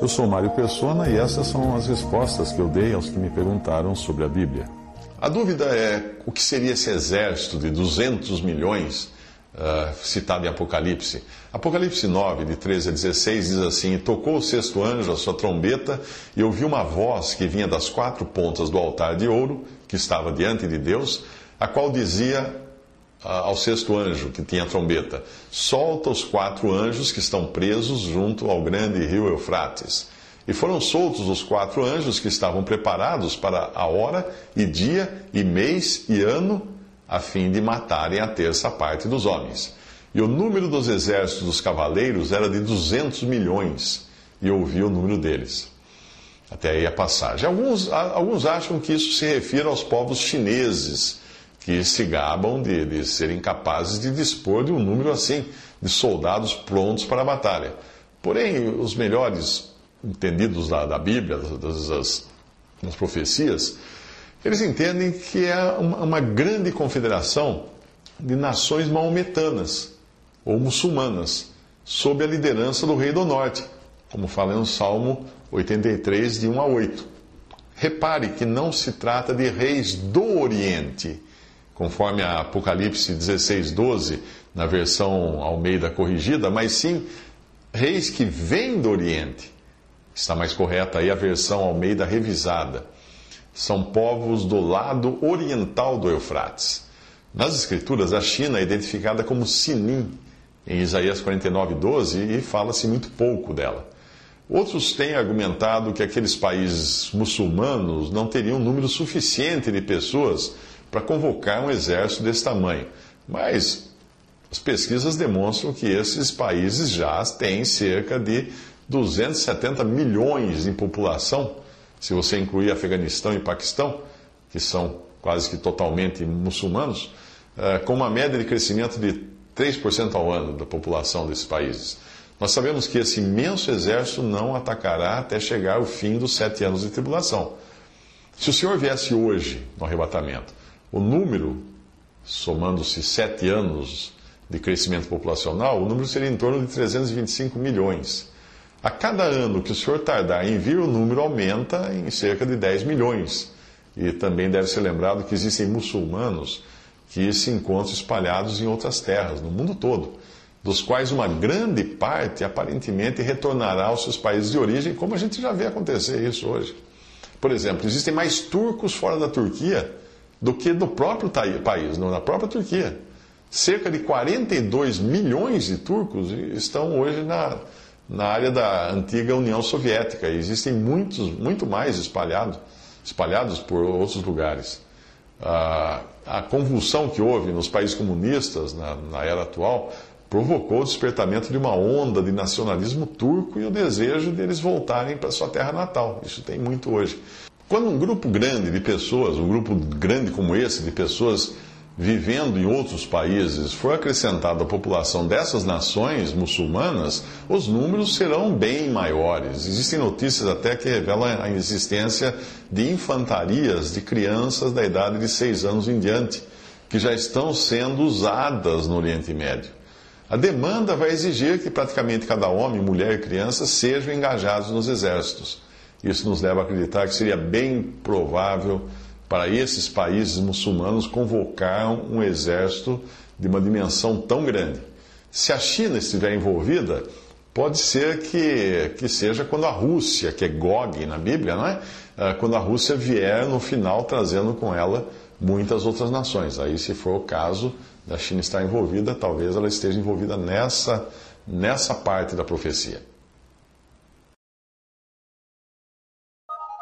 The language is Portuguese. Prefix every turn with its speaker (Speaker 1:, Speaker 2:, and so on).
Speaker 1: Eu sou Mário Persona e essas são as respostas que eu dei aos que me perguntaram sobre a Bíblia.
Speaker 2: A dúvida é o que seria esse exército de 200 milhões uh, citado em Apocalipse. Apocalipse 9, de 13 a 16, diz assim: Tocou o sexto anjo a sua trombeta, e ouvi uma voz que vinha das quatro pontas do altar de ouro, que estava diante de Deus, a qual dizia ao sexto anjo que tinha a trombeta: Solta os quatro anjos que estão presos junto ao grande rio Eufrates. E foram soltos os quatro anjos que estavam preparados para a hora e dia e mês e ano, a fim de matarem a terça parte dos homens. E o número dos exércitos dos cavaleiros era de duzentos milhões, e ouvi o número deles. Até aí a passagem. Alguns, alguns acham que isso se refere aos povos chineses que se gabam de, de serem capazes de dispor de um número assim de soldados prontos para a batalha. Porém, os melhores entendidos da, da Bíblia, das, das, das, profecias, eles entendem que é uma, uma grande confederação de nações maometanas ou muçulmanas, sob a liderança do rei do norte, como fala no Salmo 83, de 1 a 8. Repare que não se trata de reis do Oriente conforme a Apocalipse 16, 12, na versão Almeida corrigida, mas sim reis que vêm do Oriente. Está mais correta aí a versão Almeida revisada. São povos do lado oriental do Eufrates. Nas Escrituras, a China é identificada como Sinim, em Isaías 49, 12, e fala-se muito pouco dela. Outros têm argumentado que aqueles países muçulmanos não teriam número suficiente de pessoas para convocar um exército desse tamanho. Mas as pesquisas demonstram que esses países já têm cerca de 270 milhões em população, se você incluir Afeganistão e Paquistão, que são quase que totalmente muçulmanos, eh, com uma média de crescimento de 3% ao ano da população desses países. Nós sabemos que esse imenso exército não atacará até chegar ao fim dos sete anos de tribulação. Se o Senhor viesse hoje no arrebatamento o número, somando-se sete anos de crescimento populacional, o número seria em torno de 325 milhões. A cada ano que o senhor tardar em vir, o número aumenta em cerca de 10 milhões. E também deve ser lembrado que existem muçulmanos que se encontram espalhados em outras terras, no mundo todo, dos quais uma grande parte aparentemente retornará aos seus países de origem, como a gente já vê acontecer isso hoje. Por exemplo, existem mais turcos fora da Turquia do que no próprio país, na própria Turquia. Cerca de 42 milhões de turcos estão hoje na, na área da antiga União Soviética. E existem muitos, muito mais espalhados, espalhados por outros lugares. A, a convulsão que houve nos países comunistas na, na era atual provocou o despertamento de uma onda de nacionalismo turco e o desejo deles voltarem para sua terra natal. Isso tem muito hoje. Quando um grupo grande de pessoas, um grupo grande como esse, de pessoas vivendo em outros países, for acrescentado à população dessas nações muçulmanas, os números serão bem maiores. Existem notícias até que revelam a existência de infantarias de crianças da idade de seis anos em diante, que já estão sendo usadas no Oriente Médio. A demanda vai exigir que praticamente cada homem, mulher e criança sejam engajados nos exércitos. Isso nos leva a acreditar que seria bem provável para esses países muçulmanos convocar um exército de uma dimensão tão grande. Se a China estiver envolvida, pode ser que, que seja quando a Rússia, que é Gog na Bíblia, não é? Ah, quando a Rússia vier no final trazendo com ela muitas outras nações. Aí, se for o caso da China estar envolvida, talvez ela esteja envolvida nessa, nessa parte da profecia.